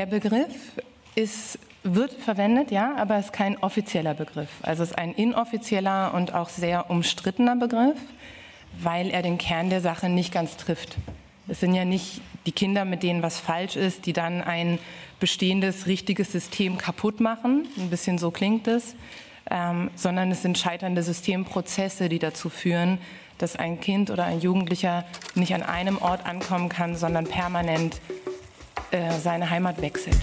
Der Begriff ist, wird verwendet, ja, aber ist kein offizieller Begriff. Also es ist ein inoffizieller und auch sehr umstrittener Begriff, weil er den Kern der Sache nicht ganz trifft. Es sind ja nicht die Kinder, mit denen was falsch ist, die dann ein bestehendes, richtiges System kaputt machen. Ein bisschen so klingt es. Ähm, sondern es sind scheiternde Systemprozesse, die dazu führen, dass ein Kind oder ein Jugendlicher nicht an einem Ort ankommen kann, sondern permanent seine Heimat wechselt.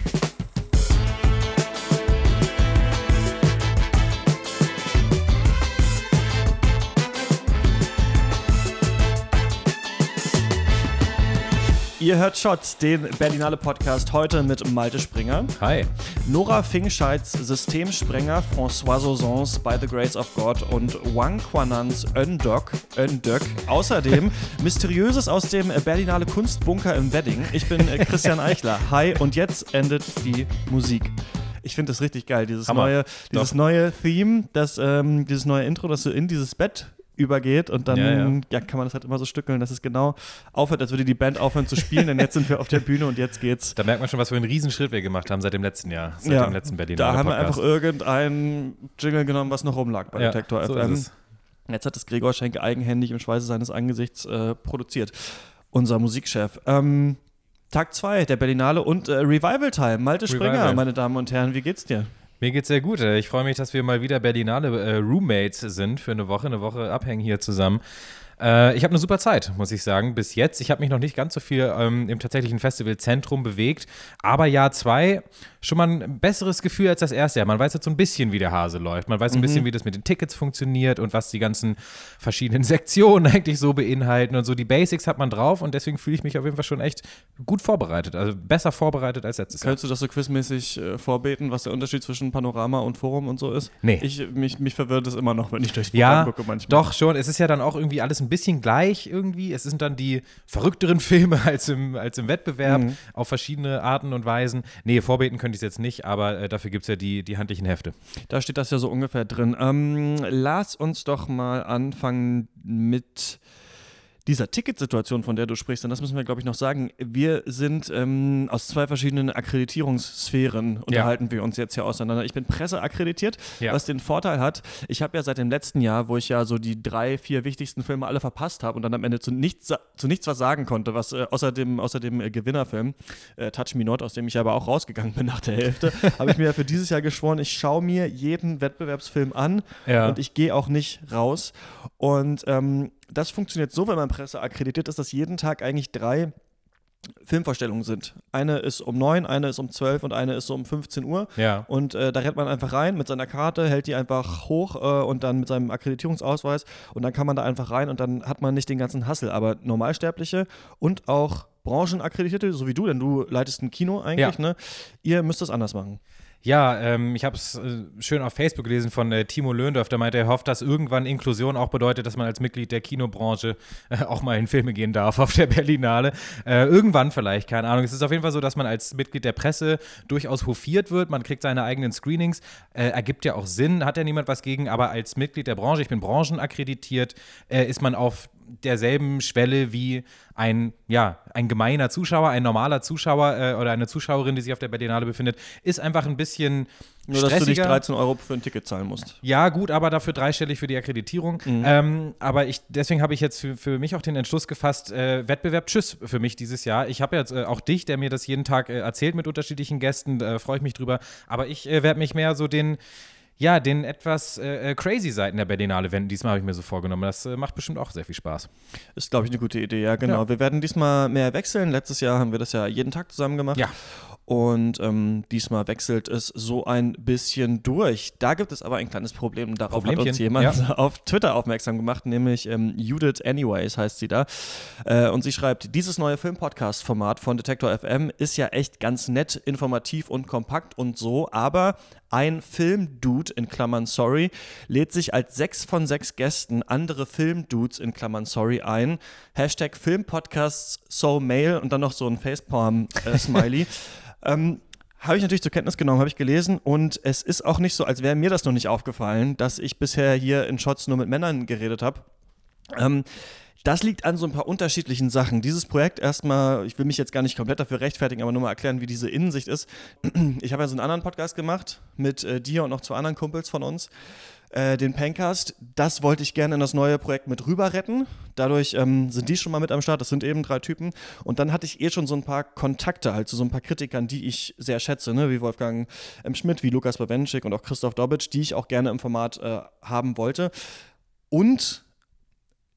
Ihr hört Shots, den Berlinale Podcast, heute mit Malte Springer. Hi. Nora Fingscheids Systemsprenger, François Ozons By the Grace of God und Wang Quanans Öndök. Öndök. Außerdem Mysteriöses aus dem Berlinale Kunstbunker im Wedding. Ich bin äh, Christian Eichler. Hi und jetzt endet die Musik. Ich finde das richtig geil, dieses neue, dieses neue Theme, das, ähm, dieses neue Intro, das so in dieses Bett übergeht und dann ja, ja. ja, kann man das halt immer so stückeln, dass es genau aufhört, als würde die Band aufhören zu spielen, denn jetzt sind wir auf der Bühne und jetzt geht's. Da merkt man schon, was für einen Riesenschritt wir gemacht haben seit dem letzten Jahr, seit ja, dem letzten Berliner Da haben wir einfach irgendein Jingle genommen, was noch rumlag bei Detektor so FM. Jetzt hat es Gregor Schenke eigenhändig im Schweiße seines Angesichts äh, produziert, unser Musikchef. Ähm, Tag 2 der Berlinale und äh, Revival Time. Malte Springer, Revival. meine Damen und Herren, wie geht's dir? Mir geht's sehr gut. Ich freue mich, dass wir mal wieder Berlinale äh, Roommates sind für eine Woche, eine Woche abhängen hier zusammen. Äh, ich habe eine super Zeit, muss ich sagen, bis jetzt. Ich habe mich noch nicht ganz so viel ähm, im tatsächlichen Festivalzentrum bewegt, aber Jahr zwei schon mal ein besseres Gefühl als das erste Jahr. Man weiß jetzt so ein bisschen, wie der Hase läuft. Man weiß ein mhm. bisschen, wie das mit den Tickets funktioniert und was die ganzen verschiedenen Sektionen eigentlich so beinhalten und so. Die Basics hat man drauf und deswegen fühle ich mich auf jeden Fall schon echt gut vorbereitet. Also besser vorbereitet als letztes Jahr. Könntest du das so quizmäßig äh, vorbeten, was der Unterschied zwischen Panorama und Forum und so ist? Nee. Ich, mich, mich verwirrt es immer noch, wenn ich durchs Programm ja, gucke manchmal. Doch, schon. Es ist ja dann auch irgendwie alles ein bisschen gleich irgendwie. Es sind dann die verrückteren Filme als im, als im Wettbewerb mhm. auf verschiedene Arten und Weisen. Nee, vorbeten könnte ich es jetzt nicht, aber äh, dafür gibt es ja die, die handlichen Hefte. Da steht das ja so ungefähr drin. Ähm, lass uns doch mal anfangen mit dieser Ticketsituation, von der du sprichst, und das müssen wir, glaube ich, noch sagen, wir sind ähm, aus zwei verschiedenen Akkreditierungssphären unterhalten ja. wir uns jetzt hier auseinander. Ich bin presseakkreditiert, ja. was den Vorteil hat, ich habe ja seit dem letzten Jahr, wo ich ja so die drei, vier wichtigsten Filme alle verpasst habe und dann am Ende zu nichts, zu nichts was sagen konnte, was äh, außer dem, außer dem äh, Gewinnerfilm äh, Touch Me Not, aus dem ich aber auch rausgegangen bin nach der Hälfte, habe ich mir ja für dieses Jahr geschworen, ich schaue mir jeden Wettbewerbsfilm an ja. und ich gehe auch nicht raus. Und ähm, das funktioniert so, wenn man Presse akkreditiert ist, dass jeden Tag eigentlich drei Filmvorstellungen sind. Eine ist um 9, eine ist um 12 und eine ist so um 15 Uhr. Ja. Und äh, da rennt man einfach rein mit seiner Karte, hält die einfach hoch äh, und dann mit seinem Akkreditierungsausweis und dann kann man da einfach rein und dann hat man nicht den ganzen Hassel. Aber Normalsterbliche und auch Branchenakkreditierte, so wie du, denn du leitest ein Kino eigentlich, ja. ne? Ihr müsst es anders machen. Ja, ähm, ich habe es äh, schön auf Facebook gelesen von äh, Timo Löhndorf, der meinte, er hofft, dass irgendwann Inklusion auch bedeutet, dass man als Mitglied der Kinobranche äh, auch mal in Filme gehen darf auf der Berlinale. Äh, irgendwann vielleicht, keine Ahnung. Es ist auf jeden Fall so, dass man als Mitglied der Presse durchaus hofiert wird. Man kriegt seine eigenen Screenings. Äh, ergibt ja auch Sinn, hat ja niemand was gegen, aber als Mitglied der Branche, ich bin branchenakkreditiert, äh, ist man auf derselben Schwelle wie ein, ja, ein gemeiner Zuschauer, ein normaler Zuschauer äh, oder eine Zuschauerin, die sich auf der Berlinale befindet, ist einfach ein bisschen nur, dass du nicht 13 Euro für ein Ticket zahlen musst. Ja, gut, aber dafür dreistellig für die Akkreditierung. Mhm. Ähm, aber ich, deswegen habe ich jetzt für, für mich auch den Entschluss gefasst, äh, Wettbewerb Tschüss für mich dieses Jahr. Ich habe jetzt äh, auch dich, der mir das jeden Tag äh, erzählt mit unterschiedlichen Gästen, äh, freue ich mich drüber. Aber ich äh, werde mich mehr so den ja, den etwas äh, äh, crazy Seiten der Berlinale wenden. Diesmal habe ich mir so vorgenommen. Das äh, macht bestimmt auch sehr viel Spaß. Ist, glaube ich, eine gute Idee, ja, genau. Ja. Wir werden diesmal mehr wechseln. Letztes Jahr haben wir das ja jeden Tag zusammen gemacht. Ja. Und ähm, diesmal wechselt es so ein bisschen durch. Da gibt es aber ein kleines Problem. Darauf hat uns jemand ja. auf Twitter aufmerksam gemacht, nämlich ähm, Judith Anyways heißt sie da. Äh, und sie schreibt, dieses neue Filmpodcast-Format von Detektor FM ist ja echt ganz nett, informativ und kompakt und so, aber ein Filmdude in Klammern sorry lädt sich als sechs von sechs Gästen andere Filmdudes in Klammern sorry ein. Hashtag Filmpodcasts so mail und dann noch so ein Facepalm-Smiley. Äh, Ähm, habe ich natürlich zur Kenntnis genommen, habe ich gelesen und es ist auch nicht so, als wäre mir das noch nicht aufgefallen, dass ich bisher hier in Shots nur mit Männern geredet habe. Ähm, das liegt an so ein paar unterschiedlichen Sachen. Dieses Projekt erstmal, ich will mich jetzt gar nicht komplett dafür rechtfertigen, aber nur mal erklären, wie diese Innensicht ist. Ich habe ja so einen anderen Podcast gemacht mit äh, dir und noch zwei anderen Kumpels von uns äh, den Pencast. Das wollte ich gerne in das neue Projekt mit rüber retten. Dadurch ähm, sind die schon mal mit am Start. Das sind eben drei Typen. Und dann hatte ich eh schon so ein paar Kontakte halt zu so ein paar Kritikern, die ich sehr schätze, ne? wie Wolfgang M. Schmidt, wie Lukas Bawenschik und auch Christoph Dobitsch, die ich auch gerne im Format äh, haben wollte. Und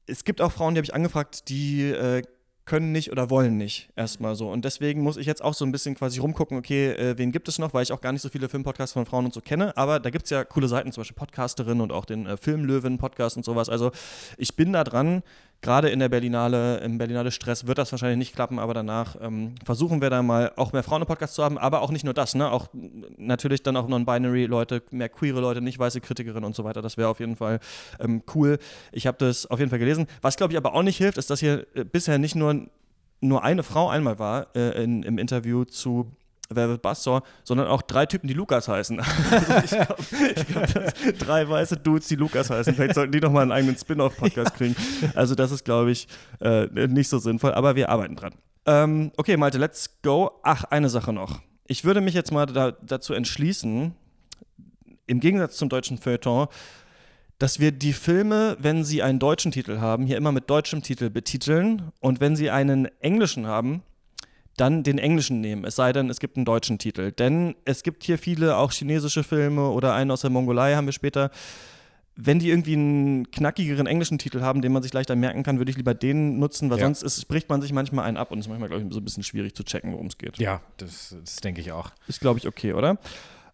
es gibt auch Frauen, die habe ich angefragt, die äh, können nicht oder wollen nicht erstmal so. Und deswegen muss ich jetzt auch so ein bisschen quasi rumgucken, okay, äh, wen gibt es noch, weil ich auch gar nicht so viele Filmpodcasts von Frauen und so kenne. Aber da gibt es ja coole Seiten, zum Beispiel Podcasterin und auch den äh, Filmlöwen-Podcast und sowas. Also ich bin da dran, gerade in der Berlinale, im Berlinale Stress wird das wahrscheinlich nicht klappen, aber danach ähm, versuchen wir da mal auch mehr Frauen im Podcast zu haben, aber auch nicht nur das, ne? Auch natürlich dann auch Non-Binary-Leute, mehr queere Leute, nicht weiße Kritikerinnen und so weiter. Das wäre auf jeden Fall ähm, cool. Ich habe das auf jeden Fall gelesen. Was glaube ich aber auch nicht hilft, ist, dass hier äh, bisher nicht nur nur eine Frau einmal war äh, in, im Interview zu Bastor, sondern auch drei Typen, die Lukas heißen. Also ich glaube, glaub, drei weiße Dudes, die Lukas heißen. Vielleicht sollten die noch mal einen eigenen Spin-off-Podcast kriegen. Also das ist, glaube ich, äh, nicht so sinnvoll, aber wir arbeiten dran. Ähm, okay, Malte, let's go. Ach, eine Sache noch. Ich würde mich jetzt mal da, dazu entschließen, im Gegensatz zum deutschen Feuilleton, dass wir die Filme, wenn sie einen deutschen Titel haben, hier immer mit deutschem Titel betiteln und wenn sie einen englischen haben, dann den englischen nehmen, es sei denn, es gibt einen deutschen Titel. Denn es gibt hier viele auch chinesische Filme oder einen aus der Mongolei haben wir später. Wenn die irgendwie einen knackigeren englischen Titel haben, den man sich leichter merken kann, würde ich lieber den nutzen, weil ja. sonst ist, spricht man sich manchmal einen ab und es ist manchmal, glaube ich, so ein bisschen schwierig zu checken, worum es geht. Ja, das, das denke ich auch. Ist, glaube ich, okay, oder?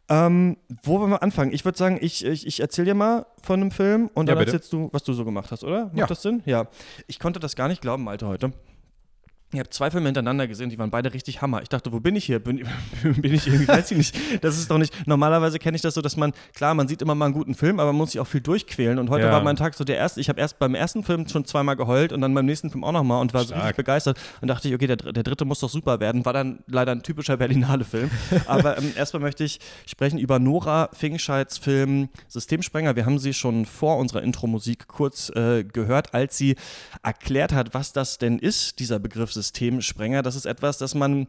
Ähm, wo wollen wir anfangen? Ich würde sagen, ich, ich, ich erzähle dir mal von einem Film und dann ja, erzählst du, was du so gemacht hast, oder? Macht ja. das Sinn? Ja. Ich konnte das gar nicht glauben, Alter, heute. Ich habe zwei Filme hintereinander gesehen, die waren beide richtig Hammer. Ich dachte, wo bin ich hier? Bin, bin ich irgendwie, weiß ich nicht. Das ist doch nicht. Normalerweise kenne ich das so, dass man, klar, man sieht immer mal einen guten Film, aber man muss sich auch viel durchquälen. Und heute ja. war mein Tag so der erste. Ich habe erst beim ersten Film schon zweimal geheult und dann beim nächsten Film auch nochmal und war Stark. so richtig begeistert. Und dachte ich, okay, der, der dritte muss doch super werden. War dann leider ein typischer Berlinale-Film. aber ähm, erstmal möchte ich sprechen über Nora Fingscheids Film Systemsprenger. Wir haben sie schon vor unserer Intro-Musik kurz äh, gehört, als sie erklärt hat, was das denn ist, dieser Begriff Systemsprenger. Das ist etwas, das man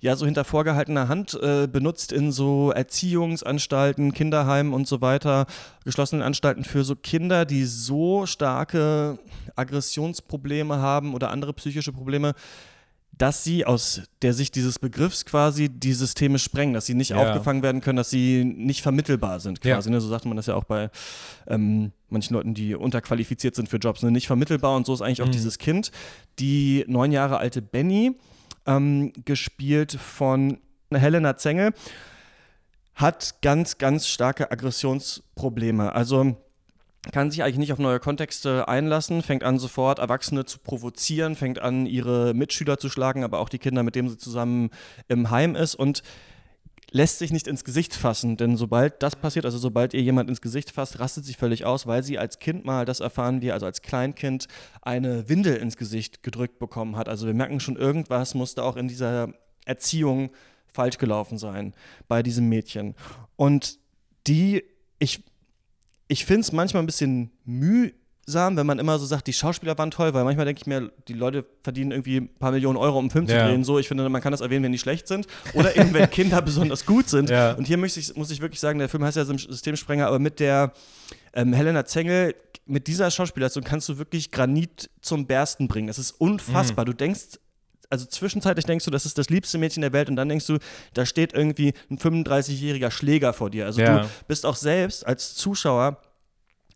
ja so hinter vorgehaltener Hand äh, benutzt in so Erziehungsanstalten, Kinderheimen und so weiter, geschlossenen Anstalten für so Kinder, die so starke Aggressionsprobleme haben oder andere psychische Probleme, dass sie aus der Sicht dieses Begriffs quasi die Systeme sprengen, dass sie nicht ja. aufgefangen werden können, dass sie nicht vermittelbar sind quasi. Ja. Ne? So sagt man das ja auch bei ähm, manchen Leuten, die unterqualifiziert sind für Jobs, ne? nicht vermittelbar. Und so ist eigentlich auch mhm. dieses Kind, die neun Jahre alte Benny, ähm, gespielt von Helena Zengel, hat ganz, ganz starke Aggressionsprobleme. Also kann sich eigentlich nicht auf neue Kontexte einlassen, fängt an sofort Erwachsene zu provozieren, fängt an ihre Mitschüler zu schlagen, aber auch die Kinder, mit denen sie zusammen im Heim ist und lässt sich nicht ins Gesicht fassen, denn sobald das passiert, also sobald ihr jemand ins Gesicht fasst, rastet sie völlig aus, weil sie als Kind mal, das erfahren wir, also als Kleinkind, eine Windel ins Gesicht gedrückt bekommen hat. Also wir merken schon, irgendwas musste auch in dieser Erziehung falsch gelaufen sein bei diesem Mädchen. Und die, ich ich finde es manchmal ein bisschen mühsam, wenn man immer so sagt, die Schauspieler waren toll, weil manchmal denke ich mir, die Leute verdienen irgendwie ein paar Millionen Euro, um einen Film ja. zu drehen. So, ich finde, man kann das erwähnen, wenn die schlecht sind. Oder eben, wenn Kinder besonders gut sind. Ja. Und hier muss ich, muss ich wirklich sagen, der Film heißt ja Systemsprenger, aber mit der ähm, Helena Zengel, mit dieser Schauspielerin kannst du wirklich Granit zum Bersten bringen. Das ist unfassbar. Mhm. Du denkst also zwischenzeitlich denkst du, das ist das liebste Mädchen der Welt und dann denkst du, da steht irgendwie ein 35-jähriger Schläger vor dir. Also ja. du bist auch selbst als Zuschauer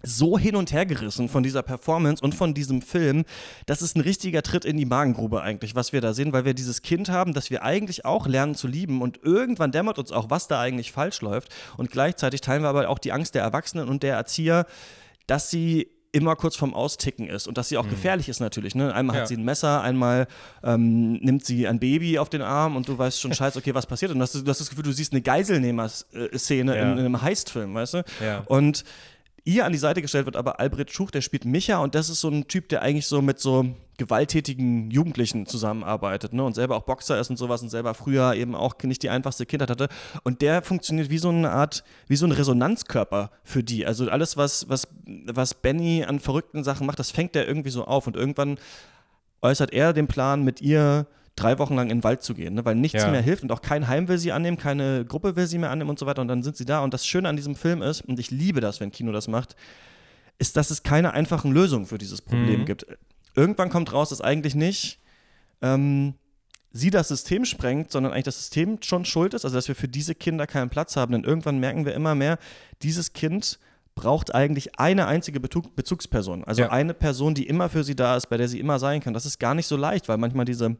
so hin und her gerissen von dieser Performance und von diesem Film, das ist ein richtiger Tritt in die Magengrube eigentlich, was wir da sehen, weil wir dieses Kind haben, das wir eigentlich auch lernen zu lieben und irgendwann dämmert uns auch, was da eigentlich falsch läuft und gleichzeitig teilen wir aber auch die Angst der Erwachsenen und der Erzieher, dass sie immer kurz vorm Austicken ist und dass sie auch mhm. gefährlich ist natürlich. Ne? Einmal ja. hat sie ein Messer, einmal ähm, nimmt sie ein Baby auf den Arm und du weißt schon scheiße, okay, was passiert? Und du hast, du hast das Gefühl, du siehst eine Geiselnehmer-Szene ja. in, in, einem Heistfilm, weißt du? Ja. Und ihr an die Seite gestellt wird aber Albrecht Schuch, der spielt Micha und das ist so ein Typ, der eigentlich so mit so gewalttätigen Jugendlichen zusammenarbeitet ne? und selber auch Boxer ist und sowas und selber früher eben auch nicht die einfachste Kindheit hatte. Und der funktioniert wie so eine Art, wie so ein Resonanzkörper für die. Also alles, was, was, was Benny an verrückten Sachen macht, das fängt er irgendwie so auf und irgendwann äußert er den Plan, mit ihr drei Wochen lang in den Wald zu gehen, ne? weil nichts Ja. mehr hilft und auch kein Heim will sie annehmen, keine Gruppe will sie mehr annehmen und so weiter und dann sind sie da und das Schöne an diesem Film ist, und ich liebe das, wenn Kino das macht, ist, dass es keine einfachen Lösungen für dieses Problem Mhm. gibt. Irgendwann kommt raus, dass eigentlich nicht ähm, sie das System sprengt, sondern eigentlich das System schon schuld ist, also dass wir für diese Kinder keinen Platz haben. Denn irgendwann merken wir immer mehr, dieses Kind braucht eigentlich eine einzige Bezug, Bezugsperson. Also Ja. eine Person, die immer für sie da ist, bei der sie immer sein kann. Das ist gar nicht so leicht, weil manchmal diese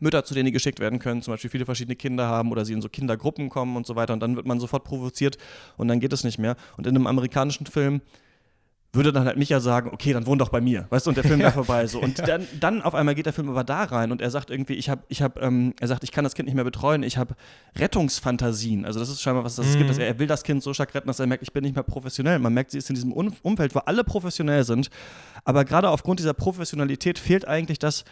Mütter, zu denen die geschickt werden können, zum Beispiel viele verschiedene Kinder haben oder sie in so Kindergruppen kommen und so weiter und dann wird man sofort provoziert und dann geht es nicht mehr. Und in einem amerikanischen Film würde dann halt Micha sagen, okay, dann wohn doch bei mir, weißt du, und der Film wäre vorbei. So. Und dann, dann auf einmal geht der Film aber da rein und er sagt irgendwie, ich habe, ich habe, ähm, er sagt, ich kann das Kind nicht mehr betreuen, ich habe Rettungsfantasien. Also das ist scheinbar was, das es gibt. Also er will das Kind so stark retten, dass er merkt, ich bin nicht mehr professionell. Man merkt, sie ist in diesem Un Umfeld, wo alle professionell sind. Aber gerade aufgrund dieser Professionalität fehlt eigentlich das,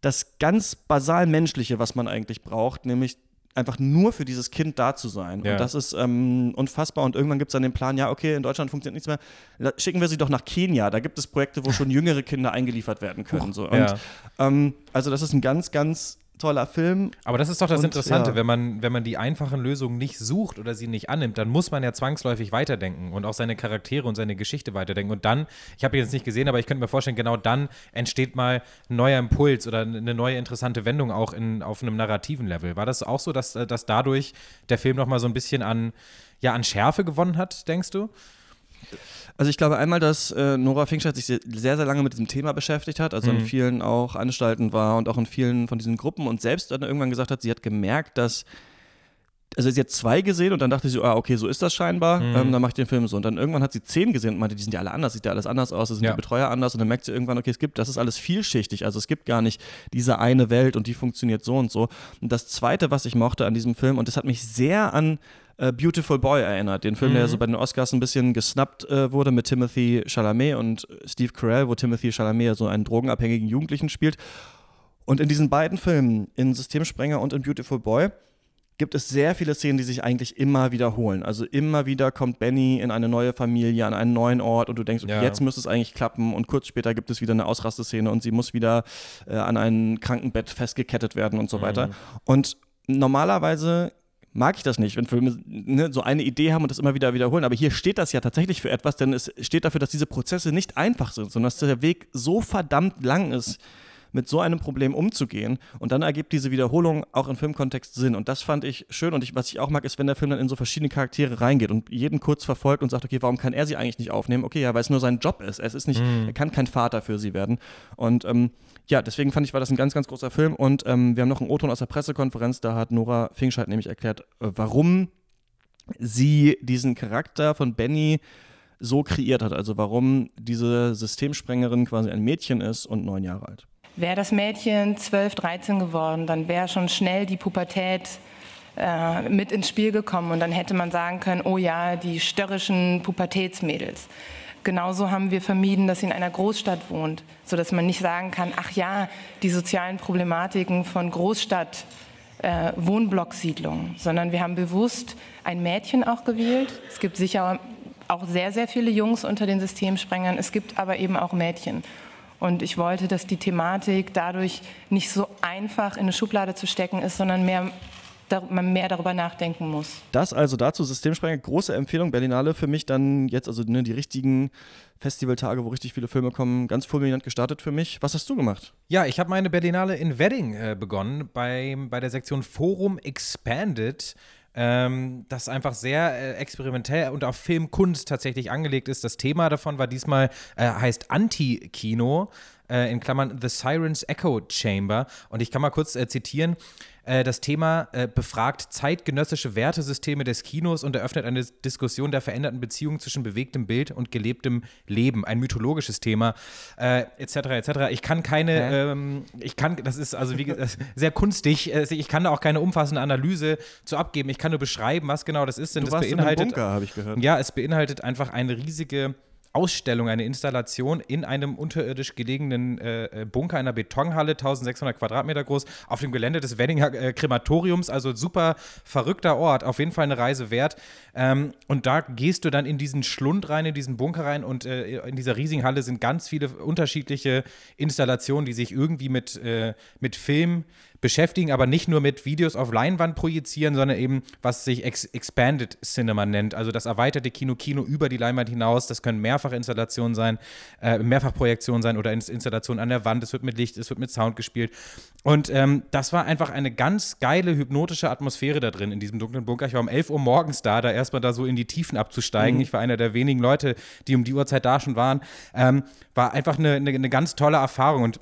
das ganz basal Menschliche, was man eigentlich braucht, nämlich einfach nur für dieses Kind da zu sein. Ja. Und das ist ähm, unfassbar. Und irgendwann gibt es dann den Plan, ja, okay, in Deutschland funktioniert nichts mehr. Da Schicken wir sie doch nach Kenia. Da gibt es Projekte, wo schon jüngere Kinder eingeliefert werden können. So. Und, Ja. ähm, also das ist ein ganz, ganz toller Film. Aber das ist doch das Und, Interessante, ja. wenn, man, wenn man die einfachen Lösungen nicht sucht oder sie nicht annimmt, dann muss man ja zwangsläufig weiterdenken und auch seine Charaktere und seine Geschichte weiterdenken. Und dann, ich habe ihn jetzt nicht gesehen, aber ich könnte mir vorstellen, genau dann entsteht mal ein neuer Impuls oder eine neue interessante Wendung auch in, auf einem narrativen Level. War das auch so, dass, äh, dass dadurch der Film nochmal so ein bisschen an, ja, an Schärfe gewonnen hat, denkst du? Also ich glaube einmal, dass äh, Nora Finkstedt sich sehr, sehr lange mit diesem Thema beschäftigt hat, also in vielen auch Anstalten war und auch in vielen von diesen Gruppen und selbst dann irgendwann gesagt hat, sie hat gemerkt, dass also sie hat zwei gesehen und dann dachte sie, ah, okay, so ist das scheinbar, ähm, dann mache ich den Film so. Und dann irgendwann hat sie zehn gesehen und meinte, die sind ja alle anders, sieht ja alles anders aus, da sind Ja. die Betreuer anders und dann merkt sie irgendwann, okay, es gibt, das ist alles vielschichtig, also es gibt gar nicht diese eine Welt und die funktioniert so und so. Und das Zweite, was ich mochte an diesem Film, und das hat mich sehr an äh, Beautiful Boy erinnert, den Film, der so bei den Oscars ein bisschen gesnappt äh, wurde mit Timothy Chalamet und Steve Carell, wo Timothy Chalamet so einen drogenabhängigen Jugendlichen spielt. Und in diesen beiden Filmen, in Systemsprenger und in Beautiful Boy, gibt es sehr viele Szenen, die sich eigentlich immer wiederholen. Also immer wieder kommt Benny in eine neue Familie, an einen neuen Ort und du denkst, okay, Ja. jetzt müsste es eigentlich klappen und kurz später gibt es wieder eine Ausrasteszene und sie muss wieder äh, an ein Krankenbett festgekettet werden und so weiter. Und normalerweise mag ich das nicht, wenn Filme ne, so eine Idee haben und das immer wieder wiederholen. Aber hier steht das ja tatsächlich für etwas, denn es steht dafür, dass diese Prozesse nicht einfach sind, sondern dass der Weg so verdammt lang ist, mit so einem Problem umzugehen. Und dann ergibt diese Wiederholung auch im Filmkontext Sinn. Und das fand ich schön. Und ich, was ich auch mag, ist, wenn der Film dann in so verschiedene Charaktere reingeht und jeden kurz verfolgt und sagt, okay, warum kann er sie eigentlich nicht aufnehmen? Okay, ja, weil es nur sein Job ist. Es ist nicht, er kann kein Vater für sie werden. Und ähm, ja, deswegen fand ich, war das ein ganz, ganz großer Film. Und ähm, wir haben noch einen O-Ton aus der Pressekonferenz, da hat Nora Finkscheid nämlich erklärt, äh, warum sie diesen Charakter von Benny so kreiert hat. Also warum diese Systemsprengerin quasi ein Mädchen ist und neun Jahre alt. Wäre das Mädchen 12, 13 geworden, dann wäre schon schnell die Pubertät äh, mit ins Spiel gekommen und dann hätte man sagen können, oh ja, die störrischen Pubertätsmädels. Genauso haben wir vermieden, dass sie in einer Großstadt wohnt, sodass man nicht sagen kann, ach ja, die sozialen Problematiken von Großstadt, äh, Wohnblocksiedlungen, sondern wir haben bewusst ein Mädchen auch gewählt. Es gibt sicher auch sehr, sehr viele Jungs unter den Systemsprengern, es gibt aber eben auch Mädchen. Und ich wollte, dass die Thematik dadurch nicht so einfach in eine Schublade zu stecken ist, sondern mehr, man mehr darüber nachdenken muss. Das also dazu, Systemsprenger, große Empfehlung, Berlinale für mich dann jetzt, also ne, die richtigen Festivaltage, wo richtig viele Filme kommen, ganz fulminant gestartet für mich. Was hast du gemacht? Ja, ich habe meine Berlinale in Wedding äh, begonnen, bei, bei der Sektion Forum Expanded. Ähm, das einfach sehr äh, experimentell und auf Filmkunst tatsächlich angelegt ist. Das Thema davon war diesmal, äh, heißt Anti-Kino, äh, in Klammern The Sirens Echo Chamber. Und ich kann mal kurz äh, zitieren. äh, das Thema äh, befragt zeitgenössische Wertesysteme des Kinos und eröffnet eine Diskussion der veränderten Beziehung zwischen bewegtem Bild und gelebtem Leben. Ein mythologisches Thema, äh, etc. etc. Ich kann keine, ähm, ich kann, das ist also wie gesagt sehr kunstig, ich kann da auch keine umfassende Analyse zu abgeben. Ich kann nur beschreiben, was genau das ist, denn Du das beinhaltet. Bunker, habe ich gehört. Ja, es beinhaltet einfach eine riesige Ausstellung, eine Installation in einem unterirdisch gelegenen äh, äh, Bunker einer Betonhalle, 1600 Quadratmeter groß, auf dem Gelände des Wenninger äh, Krematoriums. Also super verrückter Ort, auf jeden Fall eine Reise wert. Ähm, und da gehst du dann in diesen Schlund rein, in diesen Bunker rein und äh, in dieser riesigen Halle sind ganz viele unterschiedliche Installationen, die sich irgendwie mit, äh, mit Film beschäftigen, aber nicht nur mit Videos auf Leinwand projizieren, sondern eben, was sich Ex Expanded Cinema nennt. Also das erweiterte Kino, Kino über die Leinwand hinaus. Das können Mehrfachinstallationen sein, äh, Mehrfachprojektionen sein oder Ins- Installationen an der Wand. Es wird mit Licht, es wird mit Sound gespielt. Und ähm, das war einfach eine ganz geile, hypnotische Atmosphäre da drin in diesem dunklen Bunker. Ich war um 11 Uhr morgens da, da erstmal da so in die Tiefen abzusteigen. Ich war einer der wenigen Leute, die um die Uhrzeit da schon waren. Ähm, war einfach eine, eine, eine ganz tolle Erfahrung. Und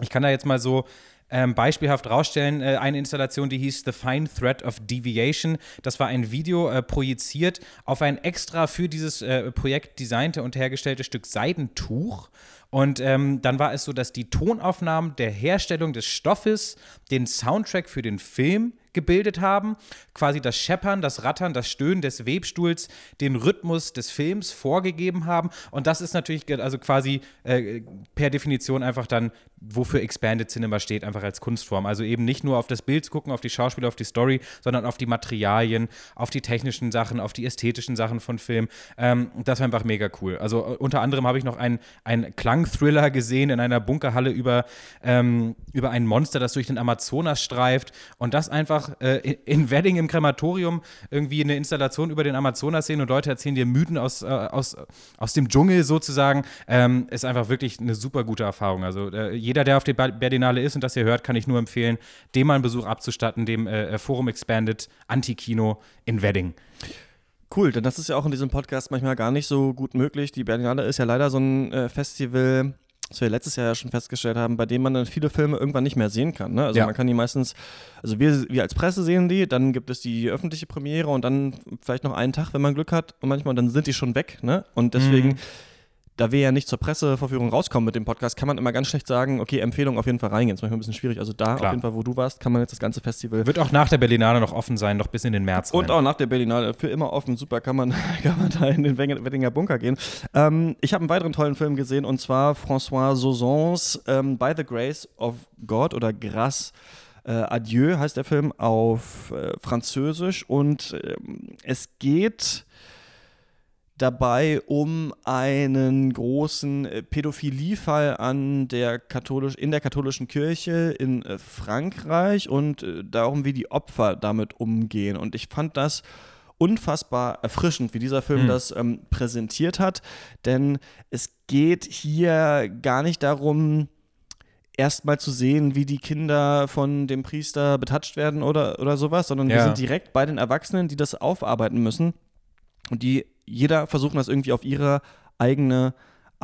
ich kann da jetzt mal so ähm, beispielhaft rausstellen, äh, eine Installation, die hieß The Fine Thread of Deviation. Das war ein Video äh, projiziert auf ein extra für dieses äh, Projekt designte und hergestellte Stück Seidentuch. Und ähm, dann war es so, dass die Tonaufnahmen der Herstellung des Stoffes den Soundtrack für den Film gebildet haben, quasi das Scheppern, das Rattern, das Stöhnen des Webstuhls, den Rhythmus des Films vorgegeben haben. Und das ist natürlich also quasi äh, per Definition einfach dann, wofür Expanded Cinema steht, einfach als Kunstform. Also eben nicht nur auf das Bild zu gucken, auf die Schauspieler, auf die Story, sondern auf die Materialien, auf die technischen Sachen, auf die ästhetischen Sachen von Film. Ähm, das war einfach mega cool. Also äh, unter anderem habe ich noch einen, einen Klangthriller gesehen in einer Bunkerhalle über, ähm, über ein Monster, das durch den Amazonas streift. Und das einfach äh, in- in Wedding im Krematorium irgendwie eine Installation über den Amazonas sehen und Leute erzählen dir Mythen aus, äh, aus, aus dem Dschungel sozusagen, ähm, ist einfach wirklich eine super gute Erfahrung. Also äh, jeder, der auf der Ber- Berlinale ist und das hier hört, kann ich nur empfehlen, dem mal einen Besuch abzustatten, dem äh, Forum Expanded Antikino in Wedding. Cool, denn das ist ja auch in diesem Podcast manchmal gar nicht so gut möglich. Die Berlinale ist ja leider so ein äh, Festival, das wir letztes Jahr ja schon festgestellt haben, bei dem man dann viele Filme irgendwann nicht mehr sehen kann. Ne? Also Ja. man kann die meistens, also wir, wir als Presse sehen die, dann gibt es die öffentliche Premiere und dann vielleicht noch einen Tag, wenn man Glück hat und manchmal dann sind die schon weg. Ne? Und deswegen, Mhm. Da wir ja nicht zur Presseverführung rauskommen mit dem Podcast, kann man immer ganz schlecht sagen, okay, Empfehlung auf jeden Fall reingehen. Das ist manchmal ein bisschen schwierig. Also da Klar. auf jeden Fall, wo du warst, kann man jetzt das ganze Festival Wird auch nach der Berlinale noch offen sein, noch bis in den März. und rein. auch nach der Berlinale für immer offen. Super, kann man, kann man da in den Weddinger Bunker gehen. Ähm, ich habe einen weiteren tollen Film gesehen und zwar François Sauzons ähm, By the Grace of God oder Grâce. Äh, Adieu heißt der Film auf äh, Französisch und ähm, es geht dabei um einen großen äh, Pädophiliefall an der katholisch, in der katholischen Kirche in äh, Frankreich und äh, darum, wie die Opfer damit umgehen. Und ich fand das unfassbar erfrischend, wie dieser Film Hm. das ähm, präsentiert hat, denn es geht hier gar nicht darum, erstmal zu sehen, wie die Kinder von dem Priester betatscht werden oder, oder sowas, sondern wir Ja. sind direkt bei den Erwachsenen, die das aufarbeiten müssen und die jeder versuchen das irgendwie auf ihre eigene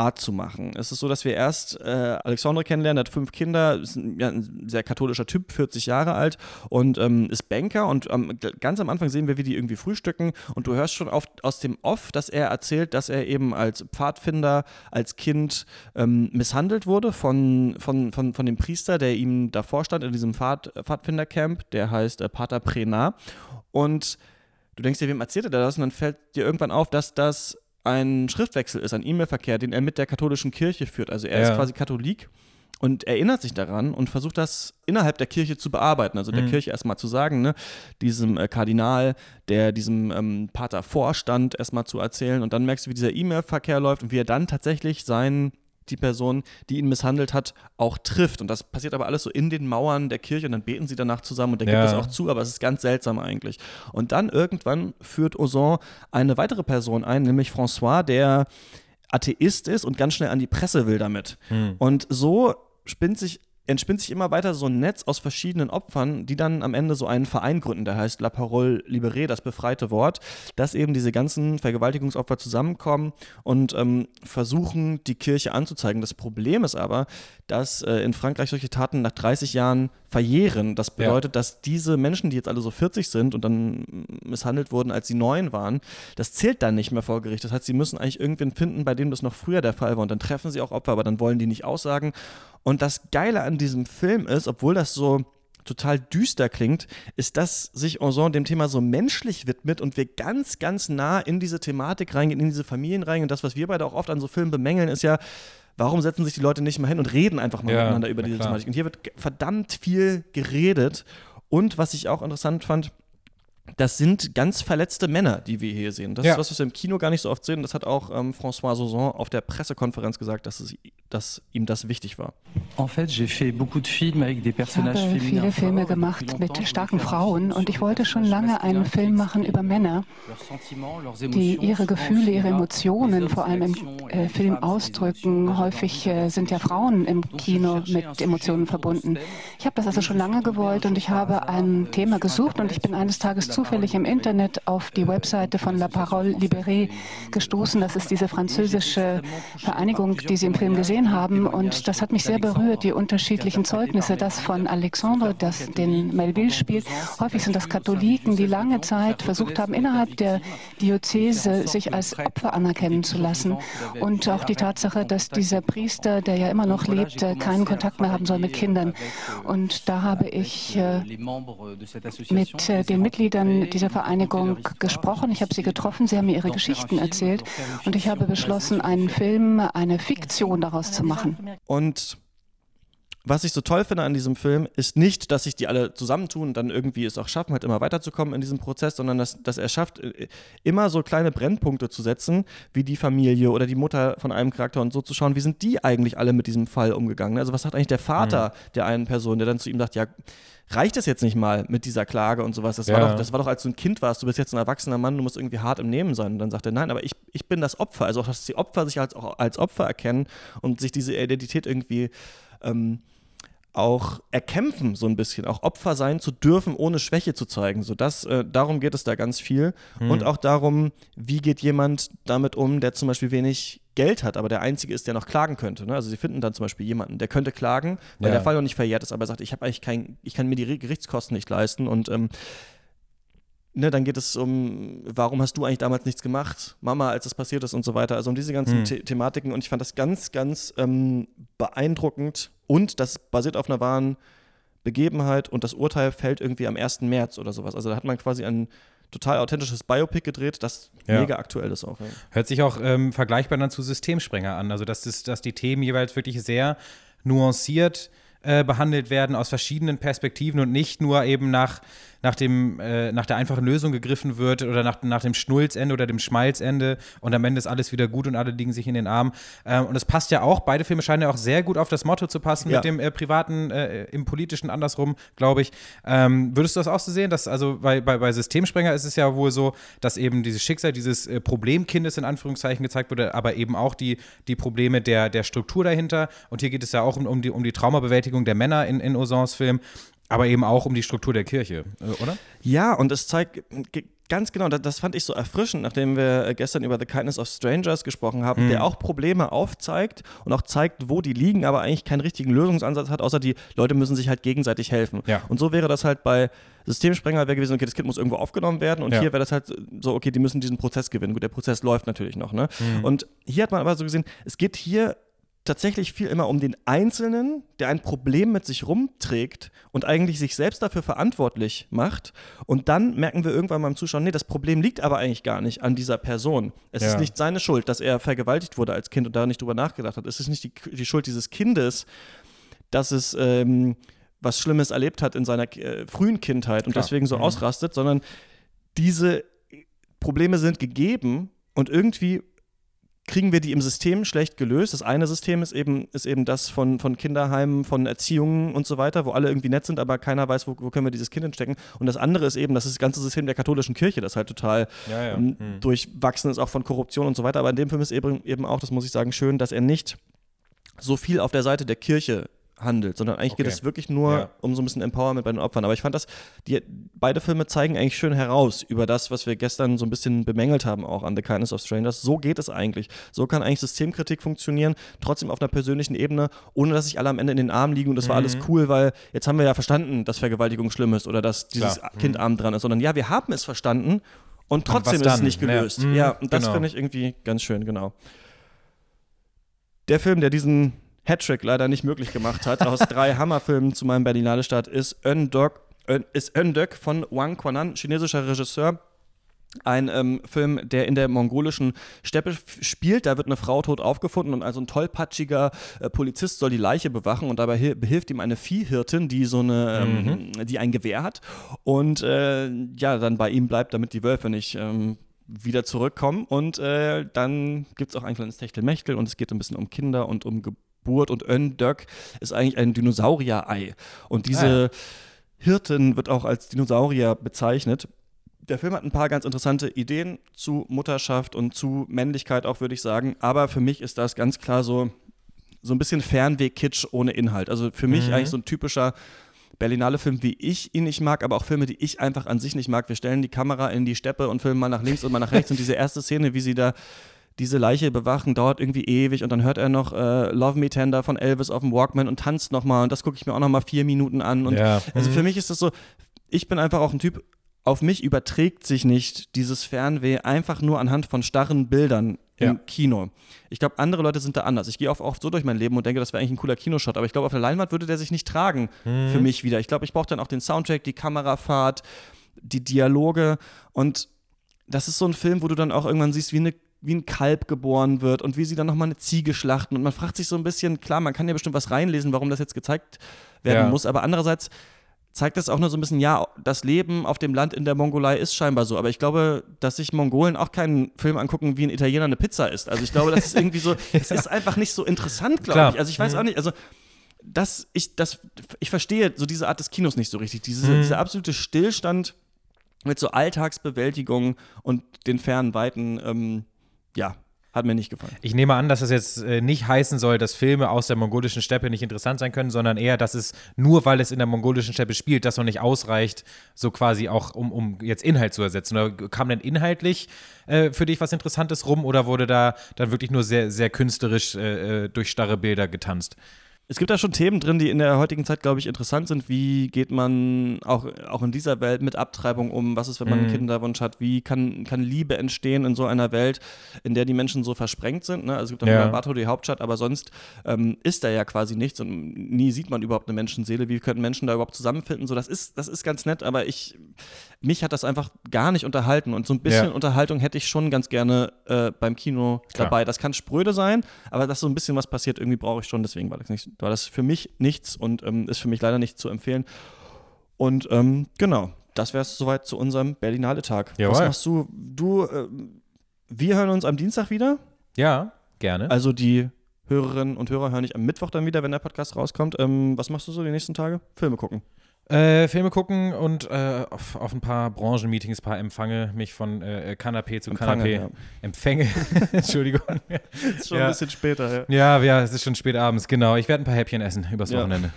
Art zu machen. Es ist so, dass wir erst äh, Alexandre kennenlernen, der hat fünf Kinder, ist ein, ja, ein sehr katholischer Typ, 40 Jahre alt und ähm, ist Banker und ähm, ganz am Anfang sehen wir, wie die irgendwie frühstücken und du hörst schon auf, aus dem Off, dass er erzählt, dass er eben als Pfadfinder, als Kind ähm, misshandelt wurde von, von, von, von dem Priester, der ihm davor stand in diesem Pfad, Pfadfindercamp, der heißt äh, Pater Prena und du denkst dir, wem erzählt er das? Und dann fällt dir irgendwann auf, dass das ein Schriftwechsel ist, ein E-Mail-Verkehr, den er mit der katholischen Kirche führt. Also er Ja. ist quasi Katholik und erinnert sich daran und versucht das innerhalb der Kirche zu bearbeiten. Also der Mhm. Kirche erstmal zu sagen, ne, diesem äh, Kardinal, der diesem ähm, Pater vorstand, erstmal zu erzählen. Und dann merkst du, wie dieser E-Mail-Verkehr läuft und wie er dann tatsächlich seinen die Person, die ihn misshandelt hat, auch trifft. Und das passiert aber alles so in den Mauern der Kirche und dann beten sie danach zusammen und der Ja. gibt es auch zu, aber es ist ganz seltsam eigentlich. Und dann irgendwann führt Ozon eine weitere Person ein, nämlich François, der Atheist ist und ganz schnell an die Presse will damit. Hm. Und so spinnt sich, entspinnt sich immer weiter so ein Netz aus verschiedenen Opfern, die dann am Ende so einen Verein gründen, der heißt La Parole Libérée, das befreite Wort, dass eben diese ganzen Vergewaltigungsopfer zusammenkommen und ähm, versuchen, die Kirche anzuzeigen. Das Problem ist aber, dass äh, in Frankreich solche Taten nach 30 Jahren verjähren. Das bedeutet, ja. dass diese Menschen, die jetzt alle so 40 sind und dann misshandelt wurden, als sie neun waren, das zählt dann nicht mehr vor Gericht. Das heißt, sie müssen eigentlich irgendwen finden, bei dem das noch früher der Fall war. Und dann treffen sie auch Opfer, aber dann wollen die nicht aussagen. Und das Geile an diesem Film ist, obwohl das so total düster klingt, ist, dass sich Ozon dem Thema so menschlich widmet und wir ganz, ganz nah in diese Thematik reingehen, in diese Familien reingehen. Und das, was wir beide auch oft an so Filmen bemängeln, ist ja, warum setzen sich die Leute nicht mal hin und reden einfach mal ja, miteinander über diese. Thematik? Und hier wird verdammt viel geredet. Und was ich auch interessant fand, das sind ganz verletzte Männer, die wir hier sehen. Das ja. ist was, was wir im Kino gar nicht so oft sehen. Das hat auch ähm, François Sauzon auf der Pressekonferenz gesagt, dass, es, dass ihm das wichtig war. Ich habe viele Filme gemacht mit starken Frauen und ich wollte schon lange einen Film machen über Männer, die ihre Gefühle, ihre Emotionen vor allem im äh, Film ausdrücken. Häufig äh, sind ja Frauen im Kino mit Emotionen verbunden. Ich habe das also schon lange gewollt und ich habe ein Thema gesucht und ich bin eines Tages zufällig im Internet auf die Webseite von La Parole Libérée gestoßen. Das ist diese französische Vereinigung, die Sie im Film gesehen haben. Und das hat mich sehr berührt, die unterschiedlichen Zeugnisse. Das von Alexandre, das den Melville spielt. Häufig sind das Katholiken, die lange Zeit versucht haben, innerhalb der Diözese sich als Opfer anerkennen zu lassen. Und auch die Tatsache, dass dieser Priester, der ja immer noch lebt, keinen Kontakt mehr haben soll mit Kindern. Und da habe ich äh, mit äh, den Mitgliedern dieser Vereinigung gesprochen. Ich habe sie getroffen. Sie haben mir ihre Geschichten erzählt. Und ich habe beschlossen, einen Film, eine Fiktion daraus zu machen. Und was ich so toll finde an diesem Film, ist nicht, dass sich die alle zusammentun und dann irgendwie es auch schaffen, halt immer weiterzukommen in diesem Prozess, sondern dass, dass er schafft, äh, immer so kleine Brennpunkte zu setzen, wie die Familie oder die Mutter von einem Charakter und so zu schauen, wie sind die eigentlich alle mit diesem Fall umgegangen. Also was sagt eigentlich der Vater mhm. der einen Person, der dann zu ihm sagt, ja, reicht es jetzt nicht mal mit dieser Klage und sowas? Das, ja. war doch, das war doch, als du ein Kind warst, du bist jetzt ein erwachsener Mann, du musst irgendwie hart im Nehmen sein. Und dann sagt er, nein, aber ich, ich bin das Opfer. Also auch, dass die Opfer sich als, auch als Opfer erkennen und sich diese Identität irgendwie ähm, auch erkämpfen, so ein bisschen, auch Opfer sein zu dürfen, ohne Schwäche zu zeigen. So das, äh, darum geht es da ganz viel. Hm. Und auch darum, wie geht jemand damit um, der zum Beispiel wenig Geld hat, aber der Einzige ist, der noch klagen könnte. Ne? Also sie finden dann zum Beispiel jemanden, der könnte klagen, weil ja. der Fall noch nicht verjährt ist, aber er sagt, ich habe eigentlich kein, ich kann mir die Gerichtskosten nicht leisten und ähm, Ne, dann geht es um, warum hast du eigentlich damals nichts gemacht, Mama, als das passiert ist und so weiter. Also um diese ganzen mhm. The Thematiken. Und ich fand das ganz, ganz ähm, beeindruckend. Und das basiert auf einer wahren Begebenheit und das Urteil fällt irgendwie am 1. März oder sowas. Also da hat man quasi ein total authentisches Biopic gedreht, das ja. mega aktuell ist auch. Ja. Hört sich auch ähm, vergleichbar dann zu Systemsprenger an. Also dass, das, dass die Themen jeweils wirklich sehr nuanciert äh, behandelt werden aus verschiedenen Perspektiven und nicht nur eben nach nach, dem, äh, nach der einfachen Lösung gegriffen wird oder nach, nach dem Schnulzende oder dem Schmalzende und am Ende ist alles wieder gut und alle liegen sich in den Armen. Ähm, und es passt ja auch, beide Filme scheinen ja auch sehr gut auf das Motto zu passen, ja. mit dem äh, privaten, äh, im politischen andersrum, glaube ich. Ähm, würdest du das auch so sehen? Dass, also bei, bei, bei Systemsprenger ist es ja wohl so, dass eben dieses Schicksal dieses äh, Problemkindes in Anführungszeichen gezeigt wurde, aber eben auch die, die Probleme der, der Struktur dahinter. Und hier geht es ja auch um, um, die, um die Traumabewältigung der Männer in, in Ozons Film aber eben auch um die Struktur der Kirche, äh, oder? Ja, und es zeigt ganz genau, das fand ich so erfrischend, nachdem wir äh, gestern über The Kindness of Strangers gesprochen haben, mhm. der auch Probleme aufzeigt und auch zeigt, wo die liegen, aber eigentlich keinen richtigen Lösungsansatz hat, außer die Leute müssen sich halt gegenseitig helfen. Ja. Und so wäre das halt bei Systemsprenger wäre gewesen, okay, das Kind muss irgendwo aufgenommen werden und ja. hier wäre das halt so, okay, die müssen diesen Prozess gewinnen. Gut, der Prozess läuft natürlich noch, ne? Mhm. Und hier hat man aber so gesehen, es geht hier tatsächlich viel immer um den Einzelnen, der ein Problem mit sich rumträgt und eigentlich sich selbst dafür verantwortlich macht. Und dann merken wir irgendwann beim Zuschauen, nee, das Problem liegt aber eigentlich gar nicht an dieser Person. Es ja. ist nicht seine Schuld, dass er vergewaltigt wurde als Kind und da nicht drüber nachgedacht hat. Es ist nicht die, die Schuld dieses Kindes, dass es ähm, was Schlimmes erlebt hat in seiner äh, frühen Kindheit und Klar. deswegen so mhm. ausrastet, sondern diese Probleme sind gegeben und irgendwie kriegen wir die im System schlecht gelöst. Das eine System ist eben, ist eben das von, von Kinderheimen, von Erziehungen und so weiter, wo alle irgendwie nett sind, aber keiner weiß, wo, wo können wir dieses Kind entstecken. Und das andere ist eben, das ist das ganze System der katholischen Kirche, das halt total ja, ja. Ähm, hm. durchwachsen ist, auch von Korruption und so weiter. Aber in dem Film ist eben, eben auch, das muss ich sagen, schön, dass er nicht so viel auf der Seite der Kirche handelt, sondern eigentlich okay. geht es wirklich nur ja. um so ein bisschen Empowerment bei den Opfern. Aber ich fand das, die, beide Filme zeigen eigentlich schön heraus über das, was wir gestern so ein bisschen bemängelt haben, auch an The Kindness of Strangers. So geht es eigentlich. So kann eigentlich Systemkritik funktionieren, trotzdem auf einer persönlichen Ebene, ohne dass sich alle am Ende in den Armen liegen und das mhm. war alles mhm. cool, weil jetzt haben wir ja verstanden, dass Vergewaltigung schlimm ist oder dass dieses Klar. Kind mhm. arm dran ist, sondern ja, wir haben es verstanden und trotzdem und ist es nicht gelöst. Ja, mhm, ja und das genau. finde ich irgendwie ganz schön, genau. Der Film, der diesen Hattrick leider nicht möglich gemacht hat, aus drei Hammerfilmen zu meinem Berlinale Start, ist Öndök, ist Öndök von Wang Quanan, chinesischer Regisseur. Ein ähm, Film, der in der mongolischen Steppe spielt. Da wird eine Frau tot aufgefunden und also ein tollpatschiger äh, Polizist soll die Leiche bewachen und dabei behilft ihm eine Viehhirtin, die so eine, ähm, mhm. die ein Gewehr hat und äh, ja dann bei ihm bleibt, damit die Wölfe nicht ähm, wieder zurückkommen. Und äh, dann gibt es auch ein kleines Techtelmechtel und es geht ein bisschen um Kinder und um Geburt Geburt und Öndök ist eigentlich ein Dinosaurier-Ei. Und diese ah. Hirtin wird auch als Dinosaurier bezeichnet. Der Film hat ein paar ganz interessante Ideen zu Mutterschaft und zu Männlichkeit auch, würde ich sagen. Aber für mich ist das ganz klar so, so ein bisschen Fernweh-Kitsch ohne Inhalt. Also für mich mhm. eigentlich so ein typischer Berlinale-Film, wie ich ihn nicht mag, aber auch Filme, die ich einfach an sich nicht mag. Wir stellen die Kamera in die Steppe und filmen mal nach links und mal nach rechts. und diese erste Szene, wie sie da diese Leiche bewachen, dauert irgendwie ewig und dann hört er noch äh, Love Me Tender von Elvis auf dem Walkman und tanzt nochmal und das gucke ich mir auch nochmal vier Minuten an. Und ja. also für mhm. mich ist das so, ich bin einfach auch ein Typ, auf mich überträgt sich nicht dieses Fernweh einfach nur anhand von starren Bildern im ja. Kino. Ich glaube, andere Leute sind da anders. Ich gehe oft, oft so durch mein Leben und denke, das wäre eigentlich ein cooler Kinoshot, aber ich glaube, auf der Leinwand würde der sich nicht tragen mhm. für mich wieder. Ich glaube, ich brauche dann auch den Soundtrack, die Kamerafahrt, die Dialoge und das ist so ein Film, wo du dann auch irgendwann siehst, wie eine wie ein Kalb geboren wird und wie sie dann nochmal eine Ziege schlachten. Und man fragt sich so ein bisschen, klar, man kann ja bestimmt was reinlesen, warum das jetzt gezeigt werden ja. muss, aber andererseits zeigt das auch nur so ein bisschen, ja, das Leben auf dem Land in der Mongolei ist scheinbar so. Aber ich glaube, dass sich Mongolen auch keinen Film angucken, wie ein Italiener eine Pizza isst. Also ich glaube, das ist irgendwie so, es ist einfach nicht so interessant, glaube ich. Also ich weiß mhm. auch nicht, also das, ich, das, ich verstehe so diese Art des Kinos nicht so richtig. Diese, mhm. Dieser absolute Stillstand mit so Alltagsbewältigung und den fernen Weiten, ähm, ja, hat mir nicht gefallen. Ich nehme an, dass das jetzt äh, nicht heißen soll, dass Filme aus der mongolischen Steppe nicht interessant sein können, sondern eher, dass es nur, weil es in der mongolischen Steppe spielt, das noch nicht ausreicht, so quasi auch, um, um jetzt Inhalt zu ersetzen. Oder kam denn inhaltlich äh, für dich was Interessantes rum oder wurde da dann wirklich nur sehr, sehr künstlerisch äh, äh durch starre Bilder getanzt? Es gibt da schon Themen drin, die in der heutigen Zeit, glaube ich, interessant sind. Wie geht man auch, auch in dieser Welt mit Abtreibung um? Was ist, wenn man mhm. einen Kinderwunsch hat? Wie kann, kann Liebe entstehen in so einer Welt, in der die Menschen so versprrengt sind? Ne? Also es gibt auch ja. Bato die Hauptstadt, aber sonst ähm, ist da ja quasi nichts und nie sieht man überhaupt eine Menschenseele. Wie können Menschen da überhaupt zusammenfinden? So, das ist, das ist ganz nett, aber ich, mich hat das einfach gar nicht unterhalten. Und so ein bisschen ja. Unterhaltung hätte ich schon ganz gerne äh, beim Kino Klar. dabei. Das kann spröde sein, aber dass so ein bisschen was passiert, irgendwie brauche ich schon. Deswegen war das, nicht, war das für mich nichts und ähm, ist für mich leider nicht zu empfehlen. Und ähm, genau, das wäre es soweit zu unserem Berlinale-Tag. Was machst du? Du, äh, wir hören uns am Dienstag wieder. Ja, gerne. Also die Hörerinnen und Hörer hören dich am Mittwoch dann wieder, wenn der Podcast rauskommt. Ähm, was machst du so die nächsten Tage? Filme gucken. Äh, Filme gucken und äh, auf, auf, ein paar Branchenmeetings, ein paar Empfange, mich von äh, Kanapé zu Empfange, Kanapé. Ja. Empfänge, Entschuldigung. ist schon ja. ein bisschen später, ja. Ja, ja, es ist schon spät abends, genau. Ich werde ein paar Häppchen essen übers Wochenende.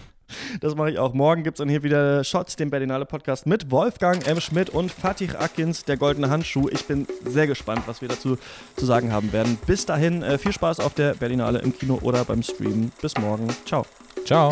Das mache ich auch. Morgen gibt es dann hier wieder Shots, den Berlinale Podcast mit Wolfgang M. Schmidt und Fatih Akins, der goldene Handschuh. Ich bin sehr gespannt, was wir dazu zu sagen haben werden. Bis dahin, äh, viel Spaß auf der Berlinale im Kino oder beim Streamen. Bis morgen. Ciao. Ciao.